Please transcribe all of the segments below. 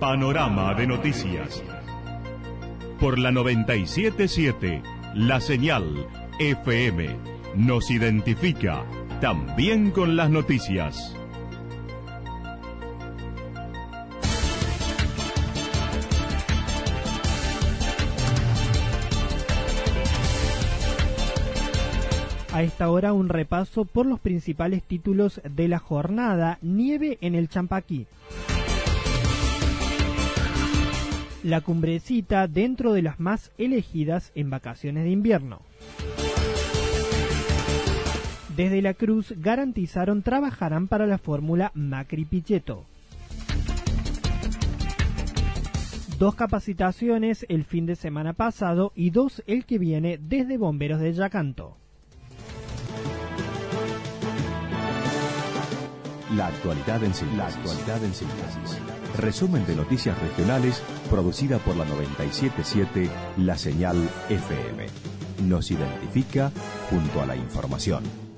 Panorama de noticias. Por la 977, la señal FM nos identifica también con las noticias. A esta hora un repaso por los principales títulos de la jornada. Nieve en el Champaquí. La cumbrecita dentro de las más elegidas en vacaciones de invierno. Desde la Cruz garantizaron trabajarán para la fórmula Macri-Pichetto. Dos capacitaciones el fin de semana pasado y dos el que viene desde Bomberos de Yacanto. La actualidad en síntesis. Resumen de noticias regionales producida por la 977 La Señal FM. Nos identifica junto a la información.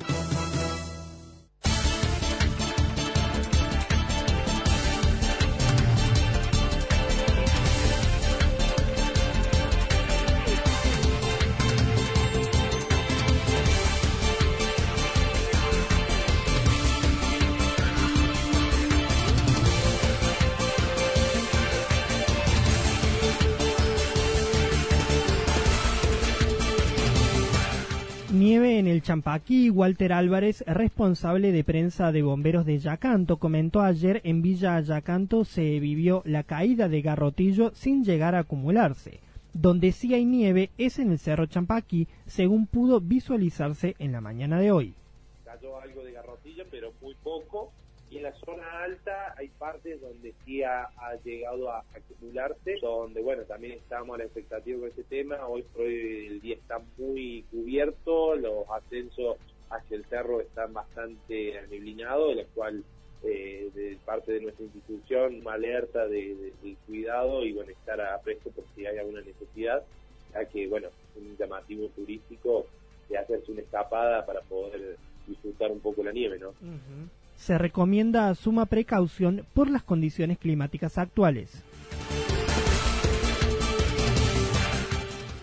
Champaquí, Walter Álvarez, responsable de prensa de bomberos de Yacanto, comentó ayer en Villa Yacanto se vivió la caída de Garrotillo sin llegar a acumularse. Donde sí hay nieve es en el Cerro Champaquí, según pudo visualizarse en la mañana de hoy. Cayó algo de Garrotillo, pero muy poco. Y en la zona alta hay partes donde sí ha, ha llegado a acumularse, donde, bueno, también estamos a la expectativa con este tema. Hoy por hoy el día está muy cubierto, los ascensos hacia el cerro están bastante aniblinados, de lo cual eh, de parte de nuestra institución alerta de, cuidado y bueno estar a presto por si hay alguna necesidad ya que bueno un llamativo turístico de hacerse una escapada para poder disfrutar un poco la nieve no Se recomienda suma precaución por las condiciones climáticas actuales.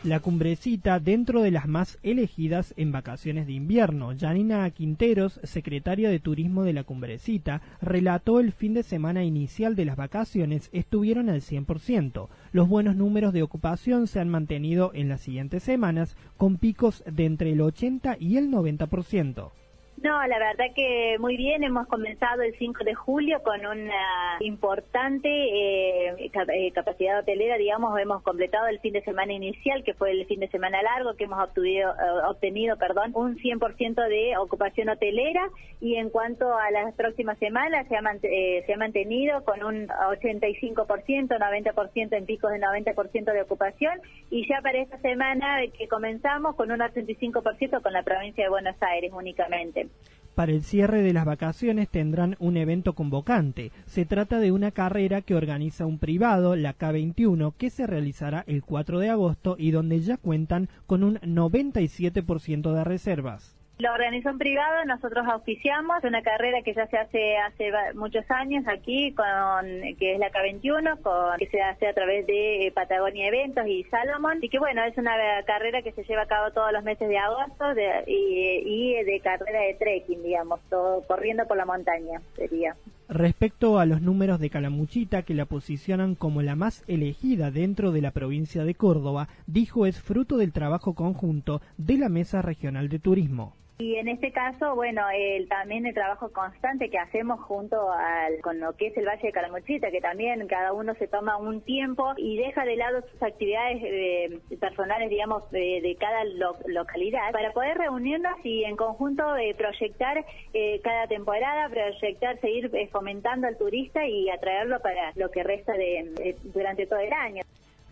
La cumbrecita dentro de las más elegidas en vacaciones de invierno. Janina Quinteros, secretaria de Turismo de la cumbrecita, relató el fin de semana inicial de las vacaciones estuvieron al 100%. Los buenos números de ocupación se han mantenido en las siguientes semanas con picos de entre el 80 y el 90%. No, la verdad que muy bien. Hemos comenzado el 5 de julio con una importante eh, eh, capacidad hotelera, digamos. Hemos completado el fin de semana inicial, que fue el fin de semana largo, que hemos obtenido, eh, obtenido perdón, un 100% de ocupación hotelera. Y en cuanto a las próximas semanas, se ha, eh, se ha mantenido con un 85%, 90% en picos de 90% de ocupación. Y ya para esta semana que comenzamos con un 85% con la provincia de Buenos Aires únicamente. Para el cierre de las vacaciones tendrán un evento convocante. Se trata de una carrera que organiza un privado, la K21, que se realizará el 4 de agosto y donde ya cuentan con un 97% de reservas. La organización privada, nosotros auspiciamos una carrera que ya se hace hace muchos años aquí, con que es la K21, con, que se hace a través de eh, Patagonia Eventos y Salomon. Y que bueno, es una carrera que se lleva a cabo todos los meses de agosto de- y, y de carrera de trekking, digamos, todo corriendo por la montaña sería. Respecto a los números de Calamuchita, que la posicionan como la más elegida dentro de la provincia de Córdoba, dijo es fruto del trabajo conjunto de la Mesa Regional de Turismo. Y en este caso, bueno, el, también el trabajo constante que hacemos junto al, con lo que es el Valle de Calamuchita, que también cada uno se toma un tiempo y deja de lado sus actividades eh, personales, digamos, de, cada localidad, para poder reunirnos y en conjunto eh, proyectar eh, cada temporada, proyectar, seguir fomentando al turista y atraerlo para lo que resta de durante todo el año.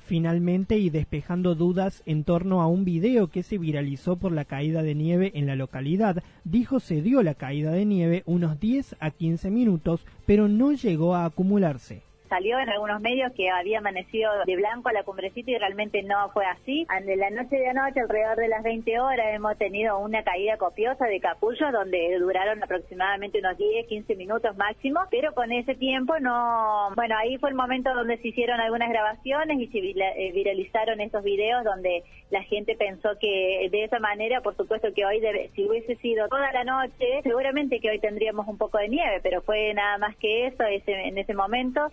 Finalmente, y despejando dudas en torno a un video que se viralizó por la caída de nieve en la localidad, dijo se dio la caída de nieve unos 10 a 15 minutos, pero no llegó a acumularse salió en algunos medios que había amanecido de blanco a la cumbrecita y realmente no fue así. De la noche de anoche, alrededor de las 20 horas, hemos tenido una caída copiosa de capullos donde duraron aproximadamente unos 10, 15 minutos máximo, pero con ese tiempo no... Bueno, ahí fue el momento donde se hicieron algunas grabaciones y se eh, viralizaron esos videos donde la gente pensó que de esa manera, por supuesto que hoy, si hubiese sido toda la noche, seguramente que hoy tendríamos un poco de nieve, pero fue nada más que eso ese, en ese momento.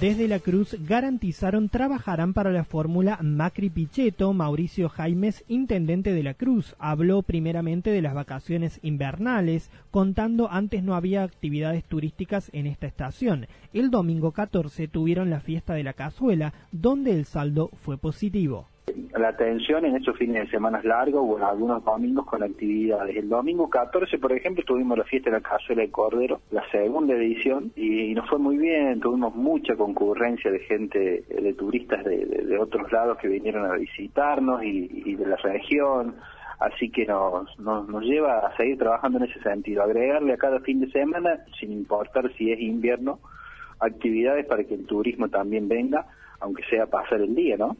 Desde la Cruz garantizaron trabajarán para la fórmula Macri Pichetto. Mauricio Jaimes, intendente de la Cruz, habló primeramente de las vacaciones invernales, contando antes no había actividades turísticas en esta estación. El domingo 14 tuvieron la fiesta de la cazuela, donde el saldo fue positivo la atención en esos fines de semana largos o en algunos domingos con actividades. El domingo 14, por ejemplo, tuvimos la fiesta de la cazuela de Cordero, la segunda edición, y, nos fue muy bien, tuvimos mucha concurrencia de gente, de turistas de, otros lados que vinieron a visitarnos y, de la región así que nos, nos, nos, lleva a seguir trabajando en ese sentido, agregarle a cada fin de semana, sin importar si es invierno, actividades para que el turismo también venga, aunque sea pasar el día, ¿no?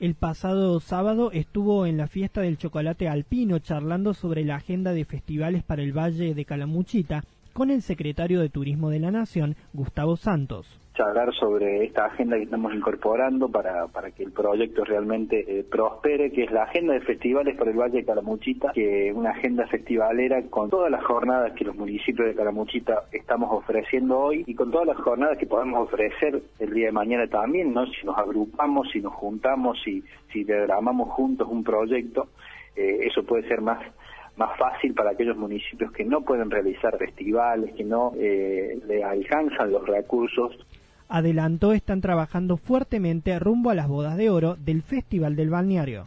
El pasado sábado estuvo en la fiesta del chocolate alpino charlando sobre la agenda de festivales para el Valle de Calamuchita con el secretario de Turismo de la Nación, Gustavo Santos hablar sobre esta agenda que estamos incorporando para, para que el proyecto realmente eh, prospere, que es la agenda de festivales para el Valle de Calamuchita, que una agenda festivalera con todas las jornadas que los municipios de Calamuchita estamos ofreciendo hoy y con todas las jornadas que podemos ofrecer el día de mañana también, ¿no? Si nos agrupamos, si nos juntamos, si, si diagramamos juntos un proyecto, eh, eso puede ser más más fácil para aquellos municipios que no pueden realizar festivales, que no eh, le alcanzan los recursos adelantó están trabajando fuertemente rumbo a las bodas de oro del Festival del Balneario.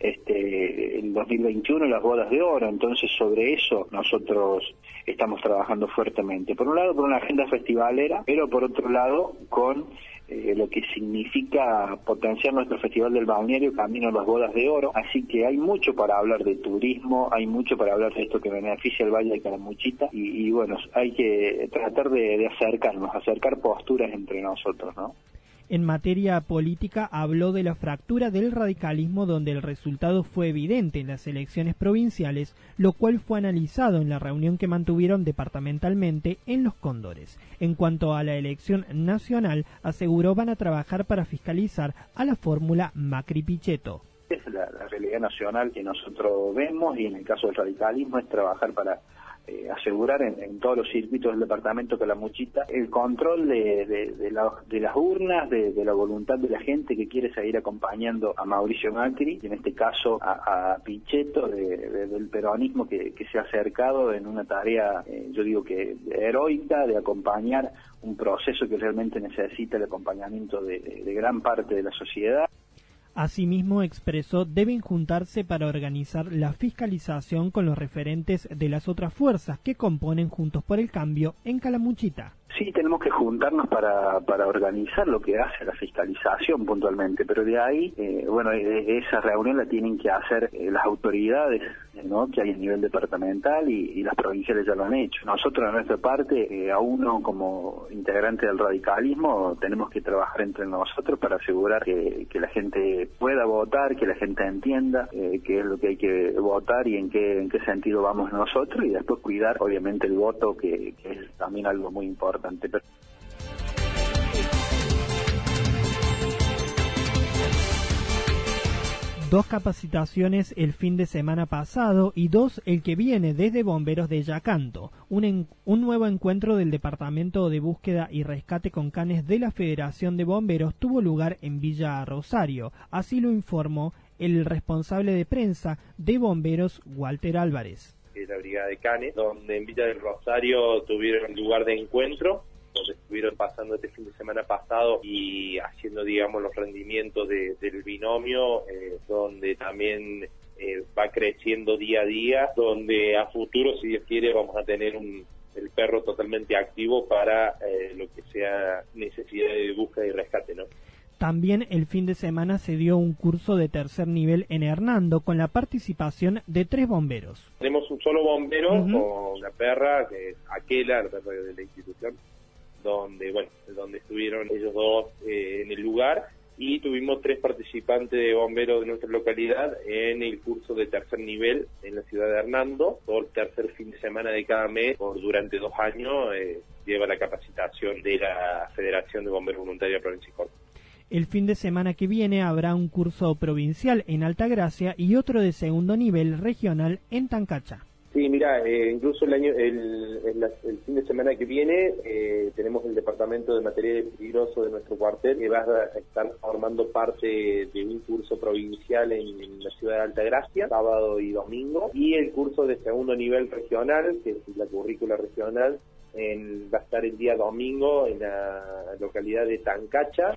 Este, en 2021 las bodas de oro, entonces sobre eso nosotros estamos trabajando fuertemente. Por un lado, por una agenda festivalera, pero por otro lado, con eh, lo que significa potenciar nuestro Festival del Balneario Camino a las Bodas de Oro. Así que hay mucho para hablar de turismo, hay mucho para hablar de esto que beneficia el Valle de Calamuchita y, bueno, hay que tratar de, de acercarnos, acercar posturas entre nosotros, ¿no? En materia política habló de la fractura del radicalismo donde el resultado fue evidente en las elecciones provinciales, lo cual fue analizado en la reunión que mantuvieron departamentalmente en Los Cóndores. En cuanto a la elección nacional, aseguró van a trabajar para fiscalizar a la fórmula Macri-Pichetto. Es la realidad nacional que nosotros vemos y en el caso del radicalismo es trabajar para eh, asegurar en, todos los circuitos del departamento Calamuchita el control de, de, las urnas, de, la voluntad de la gente que quiere seguir acompañando a Mauricio Macri, y en este caso a, a Pichetto del peronismo que, se ha acercado en una tarea, eh, yo digo que heroica, de acompañar un proceso que realmente necesita el acompañamiento de gran parte de la sociedad. Asimismo, expresó deben juntarse para organizar la fiscalización con los referentes de las otras fuerzas que componen Juntos por el Cambio en Calamuchita. Sí, tenemos que juntarnos para, para organizar lo que hace la fiscalización puntualmente, pero de ahí, eh, bueno, e, e, esa reunión la tienen que hacer eh, las autoridades ¿no? que hay a nivel departamental y, las provinciales ya lo han hecho. Nosotros, a nuestra parte, eh, a uno como integrante del radicalismo, tenemos que trabajar entre nosotros para asegurar que, la gente pueda votar, que la gente entienda qué es lo que hay que votar y en qué, en qué sentido vamos nosotros y después cuidar, obviamente, el voto, que es también algo muy importante dos capacitaciones el fin de semana pasado y dos el que viene desde Bomberos de Yacanto. Un, un, nuevo encuentro del Departamento de Búsqueda y Rescate con Canes de la Federación de Bomberos tuvo lugar en Villa Rosario. Así lo informó el responsable de prensa de Bomberos, Walter Álvarez. La Brigada de Canes, donde en Villa del Rosario tuvieron lugar de encuentro donde estuvieron pasando este fin de semana pasado y haciendo, digamos, los rendimientos del binomio, eh, donde también eh, va creciendo día a día, donde a futuro, si Dios quiere, vamos a tener un, el perro totalmente activo para eh, lo que sea necesidad de búsqueda y rescate, ¿no? También el fin de semana se dio un curso de tercer nivel en Hernando con la participación de tres bomberos. Tenemos un solo bombero con una perra, que es Aquela, la perra de la institución, donde, bueno, donde estuvieron ellos dos eh, en el lugar y tuvimos tres participantes de bomberos de nuestra localidad en el curso de tercer nivel en la ciudad de Hernando. El tercer fin de semana de cada mes, por durante dos años, eh, lleva la capacitación de la Federación de Bomberos Voluntarios de Provincia y El fin de semana que viene habrá un curso provincial en Altagracia y otro de segundo nivel regional en Tancacha. Sí, mira, eh, incluso el año, el, fin de semana que viene eh, tenemos el departamento de materiales peligrosos de nuestro cuartel que va a estar formando parte de un curso provincial en, la ciudad de Altagracia, sábado y domingo, y el curso de segundo nivel regional, que es la currícula regional, en, va a estar el día domingo en la localidad de Tancacha,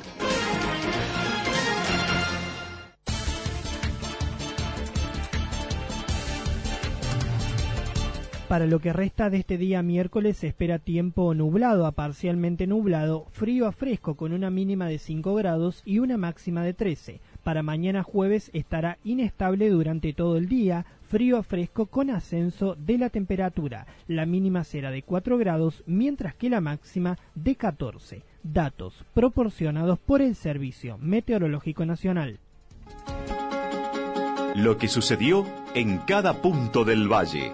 Para lo que resta de este día miércoles se espera tiempo nublado a parcialmente nublado, frío a fresco con una mínima de 5 grados y una máxima de 13. Para mañana jueves estará inestable durante todo el día, frío a fresco con ascenso de la temperatura. La mínima será de 4 grados, mientras que la máxima de 14. Datos proporcionados por el Servicio Meteorológico Nacional. Lo que sucedió en cada punto del valle.